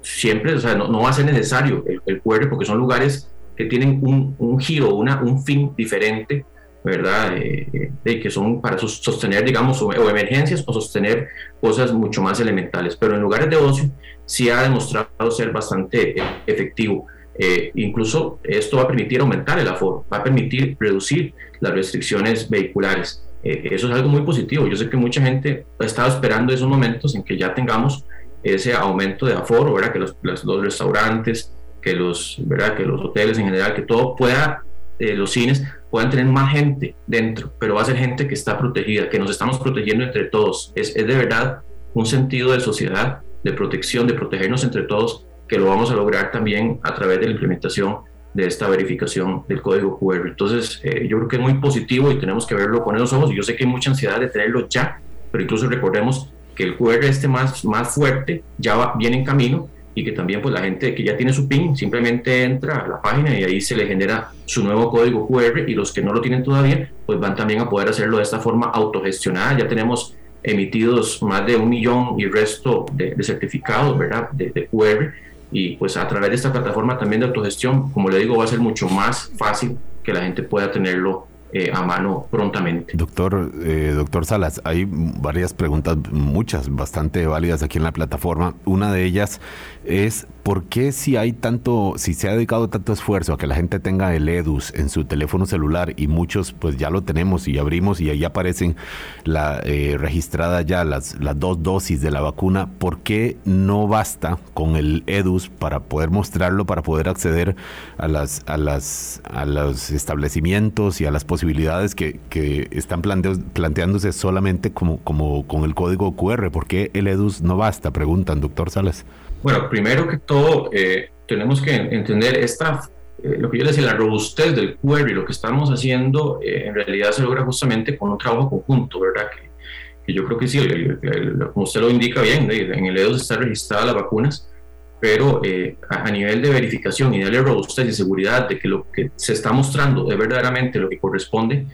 siempre, o sea, no, va a ser necesario el, el porque son lugares que tienen un, un giro, una, un fin diferente, ¿verdad? Eh, de que son para sostener, digamos, o, emergencias o sostener cosas mucho más elementales. Pero en lugares de ocio sí ha demostrado ser bastante efectivo. Eh, incluso esto va a permitir aumentar el aforo, va a permitir reducir las restricciones vehiculares. Eh, eso es algo muy positivo. Yo sé que mucha gente ha estado esperando esos momentos en que ya tengamos ese aumento de aforo, ¿verdad? que los, los, restaurantes, que los, ¿verdad? que los hoteles en general, que todo pueda, eh, los cines puedan tener más gente dentro, pero va a ser gente que está protegida, que nos estamos protegiendo entre todos. Es, es de verdad un sentido de sociedad, de protección, de protegernos entre todos, que lo vamos a lograr también a través de la implementación de esta verificación del código QR. Entonces, eh, yo creo que es muy positivo y tenemos que verlo con esos ojos. Yo sé que hay mucha ansiedad de tenerlo ya, pero incluso recordemos que el QR este más, más fuerte ya va, viene en camino y que también pues la gente que ya tiene su PIN simplemente entra a la página y ahí se le genera su nuevo código QR y los que no lo tienen todavía pues van también a poder hacerlo de esta forma autogestionada. Ya tenemos emitidos más de un millón y resto de, certificados, ¿verdad? De, de, QR. Y pues a través de esta plataforma también de autogestión, como le digo, va a ser mucho más fácil que la gente pueda tenerlo eh, a mano prontamente. Doctor, eh, doctor Salas, hay varias preguntas, muchas, bastante válidas aquí en la plataforma. Una de ellas es ¿por qué si hay tanto, si se ha dedicado tanto esfuerzo a que la gente tenga el EDUS en su teléfono celular y muchos pues ya lo tenemos y abrimos y ahí aparecen la eh, registrada ya las, las dos dosis de la vacuna, ¿por qué no basta con el EDUS para poder mostrarlo, para poder acceder a las, a las, a los establecimientos y a las posibilidades que, que están planteándose solamente como, como con el código QR? ¿Por qué el EDUS no basta? Preguntan, doctor Salas. Bueno, primero que todo, eh, tenemos que entender esta, eh, lo que yo decía, la robustez del query, lo que estamos haciendo, eh, en realidad se logra justamente con un trabajo conjunto, ¿verdad? Que, yo creo que sí, como usted lo indica bien, en el EDOS está registrada las vacunas, pero a, nivel de verificación y de robustez y seguridad de que lo que se está mostrando es verdaderamente lo que corresponde,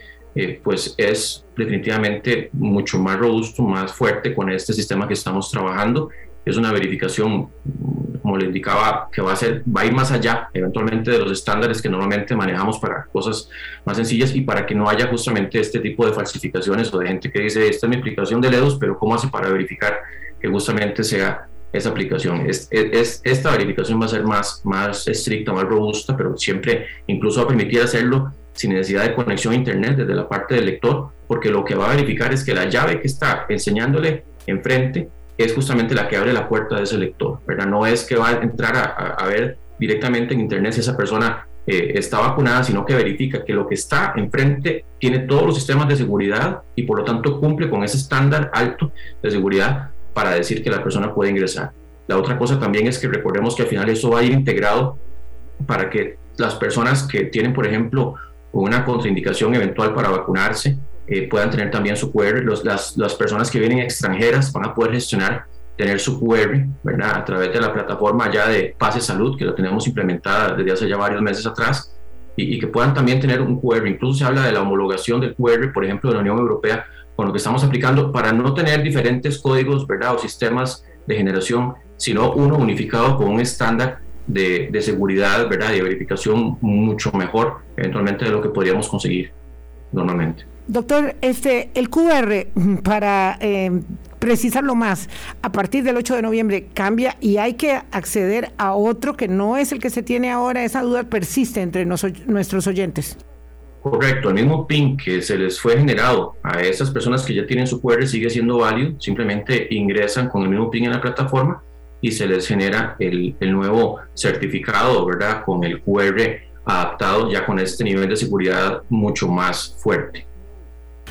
pues es definitivamente mucho más robusto, más fuerte con este sistema que estamos trabajando. Es una verificación, como le indicaba, que va a, ser, va a ir más allá eventualmente de los estándares que normalmente manejamos para cosas más sencillas y para que no haya justamente este tipo de falsificaciones o de gente que dice, esta es mi aplicación de LEDOS, pero ¿cómo hace para verificar que justamente sea esa aplicación. Es, es, esta verificación va a ser más, más estricta, más robusta, pero siempre incluso va a permitir hacerlo sin necesidad de conexión a Internet desde la parte del lector, porque lo que va a verificar es que la llave que está enseñándole enfrente es justamente la que abre la puerta de ese lector, ¿verdad? No es que va a entrar a, ver directamente en Internet si esa persona eh, está vacunada, sino que verifica que lo que está enfrente tiene todos los sistemas de seguridad y por lo tanto cumple con ese estándar alto de seguridad para decir que la persona puede ingresar. La otra cosa también es que recordemos que al final eso va a ir integrado para que las personas que tienen, por ejemplo, una contraindicación eventual para vacunarse, eh, puedan tener también su QR. Los, las, las, personas que vienen extranjeras van a poder gestionar, tener su QR, ¿verdad? A través de la plataforma ya de Pase Salud, que lo tenemos implementada desde hace ya varios meses atrás, y, y, que puedan también tener un QR. Incluso se habla de la homologación del QR, por ejemplo, de la Unión Europea, con lo que estamos aplicando, para no tener diferentes códigos, ¿verdad? O sistemas de generación, sino uno unificado con un estándar de, de, seguridad, ¿verdad? Y de verificación mucho mejor, eventualmente, de lo que podríamos conseguir normalmente. Doctor, este, el QR, para eh, precisarlo más, a partir del 8 de noviembre cambia y hay que acceder a otro que no es el que se tiene ahora. Esa duda persiste entre nuestros oyentes. Correcto, el mismo PIN que se les fue generado a esas personas que ya tienen su QR sigue siendo válido, simplemente ingresan con el mismo PIN en la plataforma y se les genera el, el nuevo certificado, ¿verdad? Con el QR adaptado ya con este nivel de seguridad mucho más fuerte.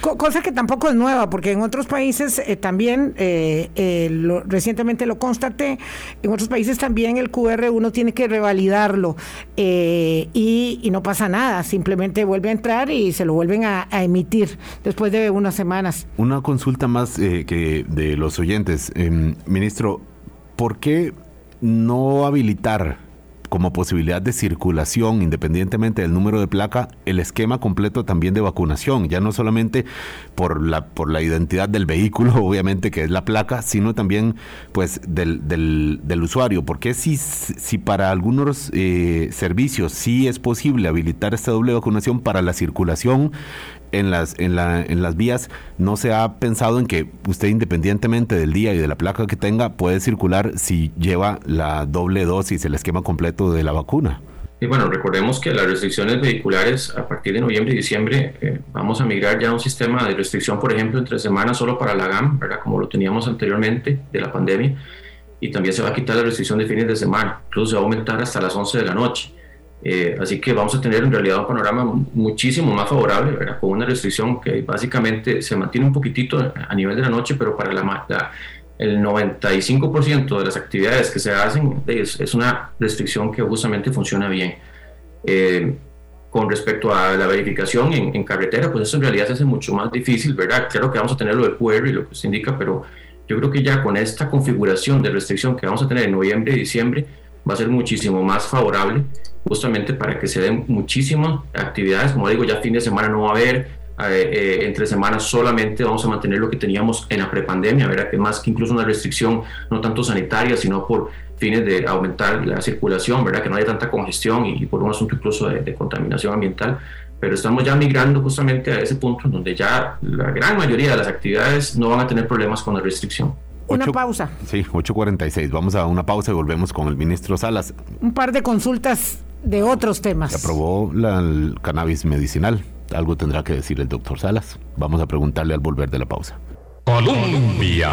Cosa que tampoco es nueva, porque en otros países eh, también, eh, eh, recientemente lo constaté, en otros países también el QR uno tiene que revalidarlo y, no pasa nada, simplemente vuelve a entrar y se lo vuelven a, emitir después de unas semanas. Una consulta más que de los oyentes. Em, ministro, ¿por qué no habilitar como posibilidad de circulación, independientemente del número de placa, el esquema completo también de vacunación, ya no solamente por la, por la identidad del vehículo, obviamente que es la placa, sino también pues del, del, del usuario. Porque si, si para algunos eh, servicios sí es posible habilitar esta doble vacunación para la circulación, en las, en, la, en las vías no se ha pensado en que usted independientemente del día y de la placa que tenga puede circular si lleva la doble dosis, el esquema completo de la vacuna. Y bueno, recordemos que las restricciones vehiculares a partir de noviembre y diciembre eh, vamos a migrar ya a un sistema de restricción, por ejemplo, entre semanas solo para la GAM, ¿verdad? como lo teníamos anteriormente de la pandemia, y también se va a quitar la restricción de fines de semana, incluso se va a aumentar hasta las 11 de la noche. Eh, así que vamos a tener en realidad un panorama muchísimo más favorable, con una restricción que básicamente se mantiene un poquitito a nivel de la noche, pero para la, el 95% de las actividades que se hacen es, una restricción que justamente funciona bien. Eh, con respecto a la verificación en, carretera, pues eso en realidad se hace mucho más difícil, ¿verdad? Claro que vamos a tener lo del QR y lo que se indica, pero yo creo que ya con esta configuración de restricción que vamos a tener en noviembre y diciembre, va a ser muchísimo más favorable justamente para que se den muchísimas actividades, como digo, ya fin de semana no va a haber, eh, entre semanas solamente vamos a mantener lo que teníamos en la prepandemia, ¿verdad? que más que incluso una restricción no tanto sanitaria, sino por fines de aumentar la circulación, ¿verdad? que no haya tanta congestión y, por un asunto incluso de, contaminación ambiental. Pero estamos ya migrando justamente a ese punto en donde ya la gran mayoría de las actividades no van a tener problemas con la restricción. Una pausa. Sí, 8.46. Vamos a una pausa y volvemos con el ministro Salas. Un par de consultas de otros temas. Se aprobó la, el cannabis medicinal. Algo tendrá que decir el doctor Salas. Vamos a preguntarle al volver de la pausa. Colombia.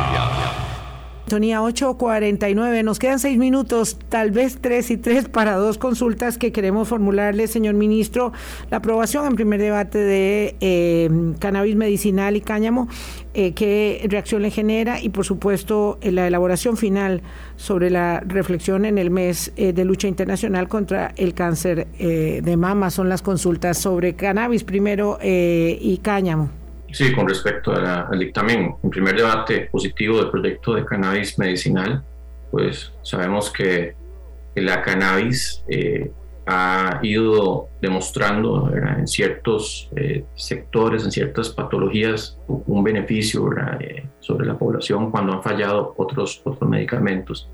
Tonía 8.49, nos quedan seis minutos, tal vez tres y tres para dos consultas que queremos formularle, señor ministro. La aprobación en primer debate de eh, cannabis medicinal y cáñamo, eh, qué reacción le genera y por supuesto la elaboración final sobre la reflexión en el mes eh, de lucha internacional contra el cáncer de mama. Son las consultas sobre cannabis primero y cáñamo. Sí, con respecto al dictamen, en primer debate positivo del proyecto de cannabis medicinal, pues sabemos que la cannabis eh, ha ido demostrando en ciertos eh, sectores, en ciertas patologías, un beneficio eh, sobre la población cuando han fallado otros, otros medicamentos.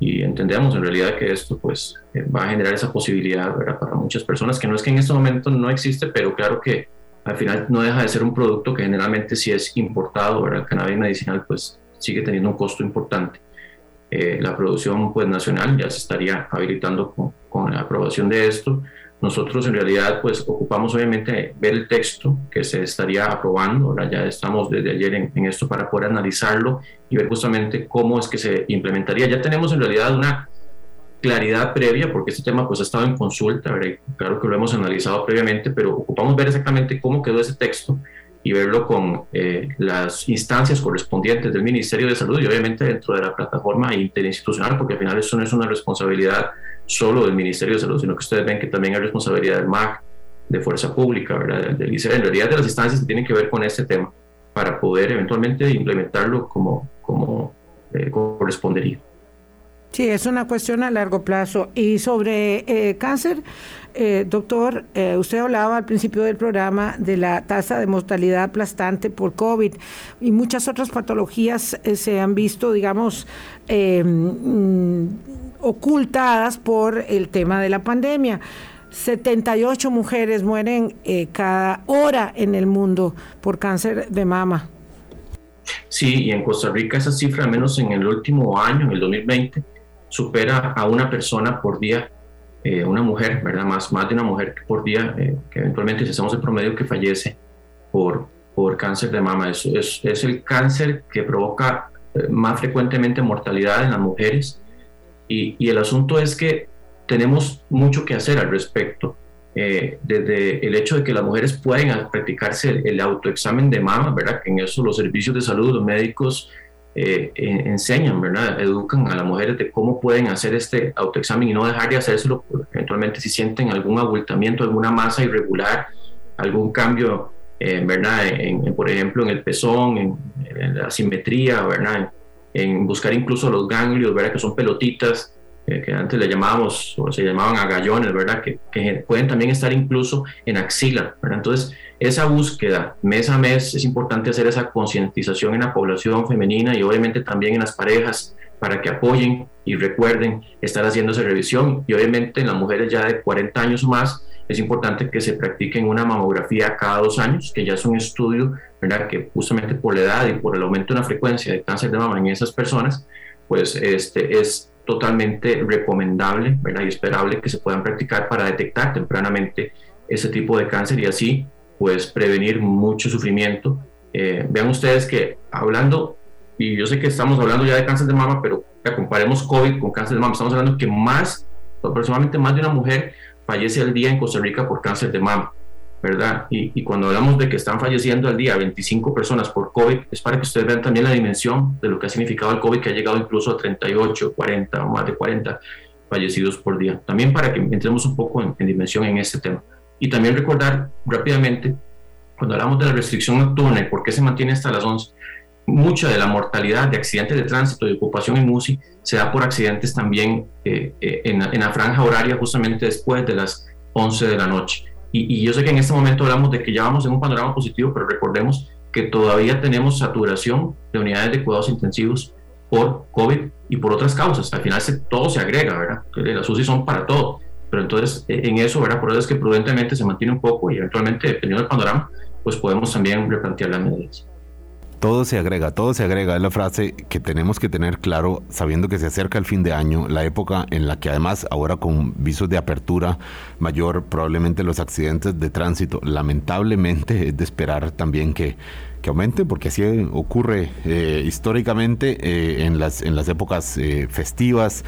Y entendemos en realidad que esto pues, va a generar esa posibilidad para muchas personas, que no es que en este momento no existe, pero claro que al final no deja de ser un producto que generalmente si es importado, ¿verdad? el cannabis medicinal pues sigue teniendo un costo importante. Eh, la producción pues nacional ya se estaría habilitando con, con, la aprobación de esto. Nosotros en realidad pues ocupamos obviamente ver el texto que se estaría aprobando, ahora ya estamos desde ayer en, en, esto para poder analizarlo y ver justamente cómo es que se implementaría. Ya tenemos en realidad una claridad previa, porque este tema pues ha estado en consulta, claro que lo hemos analizado previamente, pero ocupamos ver exactamente cómo quedó ese texto y verlo con eh, las instancias correspondientes del Ministerio de Salud y obviamente dentro de la plataforma interinstitucional, porque al final eso no es una responsabilidad solo del Ministerio de Salud, sino que ustedes ven que también hay responsabilidad del MAC, de Fuerza Pública, ¿verdad? del ICE, en realidad de las instancias que tienen que ver con este tema, para poder eventualmente implementarlo como, eh, correspondería. Sí, es una cuestión a largo plazo. Y sobre eh, cáncer, eh, doctor, eh, usted hablaba al principio del programa de la tasa de mortalidad aplastante por COVID y muchas otras patologías se han visto, digamos, mm, ocultadas por el tema de la pandemia. 78 mujeres mueren cada hora en el mundo por cáncer de mama. Sí, y en Costa Rica esa cifra, al menos en el último año, en el 2020, supera a una persona por día, eh, una mujer, ¿verdad? Más, más de una mujer por día, eh, que eventualmente si hacemos el promedio que fallece por, por cáncer de mama. Es, es, es el cáncer que provoca eh, más frecuentemente mortalidad en las mujeres y, y, el asunto es que tenemos mucho que hacer al respecto. desde el hecho de que las mujeres pueden practicarse el, el autoexamen de mama, ¿verdad? Que en eso los servicios de salud, los médicos, eh, enseñan, ¿verdad? Educan a las mujeres de cómo pueden hacer este autoexamen y no dejar de hacérselo eventualmente si sienten algún abultamiento, alguna masa irregular, algún cambio, eh, ¿verdad? En, por ejemplo, en el pezón, en, la simetría, ¿verdad? En, buscar incluso los ganglios, ¿verdad? Que son pelotitas eh, que antes le llamábamos o se llamaban agallones, ¿verdad? Que, que, pueden también estar incluso en axila, ¿verdad? Entonces, esa búsqueda mes a mes es importante hacer esa concientización en la población femenina y obviamente también en las parejas para que apoyen y recuerden estar haciendo esa revisión y obviamente en las mujeres ya de 40 años o más es importante que se practiquen una mamografía cada dos años, que ya es un estudio, ¿verdad? Que justamente por la edad y por el aumento de la frecuencia de cáncer de mama en esas personas, pues este es totalmente recomendable, ¿verdad? Y esperable que se puedan practicar para detectar tempranamente ese tipo de cáncer y así pues prevenir mucho sufrimiento. Eh, vean ustedes que hablando, y yo sé que estamos hablando ya de cáncer de mama, pero comparemos COVID con cáncer de mama, estamos hablando que más, aproximadamente más de una mujer fallece al día en Costa Rica por cáncer de mama, ¿verdad? Y, y, cuando hablamos de que están falleciendo al día 25 personas por COVID, es para que ustedes vean también la dimensión de lo que ha significado el COVID, que ha llegado incluso a 38, 40 o más de 40 fallecidos por día. También para que entremos un poco en, en dimensión en este tema. Y también recordar rápidamente, cuando hablamos de la restricción nocturna y por qué se mantiene hasta las 11, mucha de la mortalidad de accidentes de tránsito y ocupación en MUSI se da por accidentes también eh, eh, en, en, la franja horaria justamente después de las 11 de la noche. Y, yo sé que en este momento hablamos de que ya vamos en un panorama positivo, pero recordemos que todavía tenemos saturación de unidades de cuidados intensivos por COVID y por otras causas. Al final se, todo se agrega, ¿verdad? Las UCI son para todo. Pero entonces e, en eso, ¿verdad? Por eso es que prudentemente se mantiene un poco y eventualmente, dependiendo del panorama, pues podemos también replantear las medidas. Todo se agrega, todo se agrega. Es la frase que tenemos que tener claro, sabiendo que se acerca el fin de año, la época en la que además ahora con visos de apertura mayor, probablemente los accidentes de tránsito, lamentablemente es de esperar también que, que aumente, porque así ocurre eh, históricamente eh, en, las, en las épocas eh, festivas.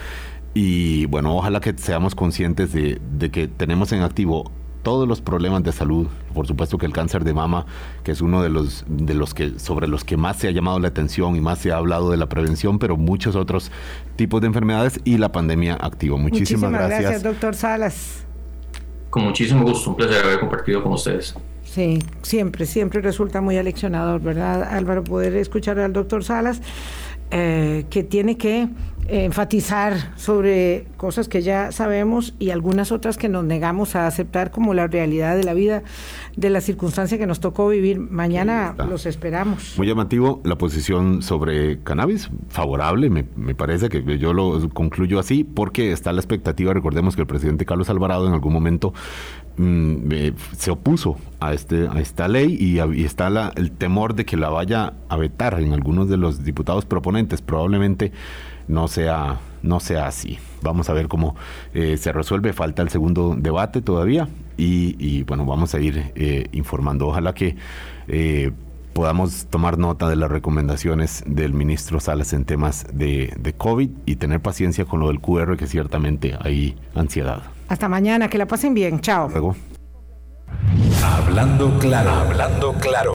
Y bueno, ojalá que seamos conscientes de, de que tenemos en activo todos los problemas de salud, por supuesto que el cáncer de mama, que es uno de los de los que sobre los que más se ha llamado la atención y más se ha hablado de la prevención, pero muchos otros tipos de enfermedades y la pandemia activa. Muchísimas, Muchísimas gracias. doctor Salas. Con muchísimo gusto, un placer haber compartido con ustedes. Sí, siempre, siempre resulta muy aleccionador, ¿verdad, Álvaro? Poder escuchar al doctor Salas, eh, que tiene que enfatizar sobre cosas que ya sabemos y algunas otras que nos negamos a aceptar como la realidad de la vida, de la circunstancia que nos tocó vivir. Mañana los esperamos. Muy llamativo la posición sobre cannabis, favorable, me, parece que yo lo concluyo así, porque está la expectativa, recordemos que el presidente Carlos Alvarado en algún momento mm, eh, se opuso a, este, a esta ley y, está la, el temor de que la vaya a vetar en algunos de los diputados proponentes, probablemente no sea, no sea así. Vamos a ver cómo eh, se resuelve. Falta el segundo debate todavía y, bueno, vamos a ir eh, informando. Ojalá que eh, podamos tomar nota de las recomendaciones del ministro Salas en temas de, de COVID y tener paciencia con lo del QR, que ciertamente hay ansiedad. Hasta mañana, que la pasen bien. Chao. Luego. Hablando claro, hablando claro.